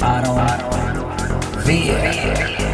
Faro, Vía.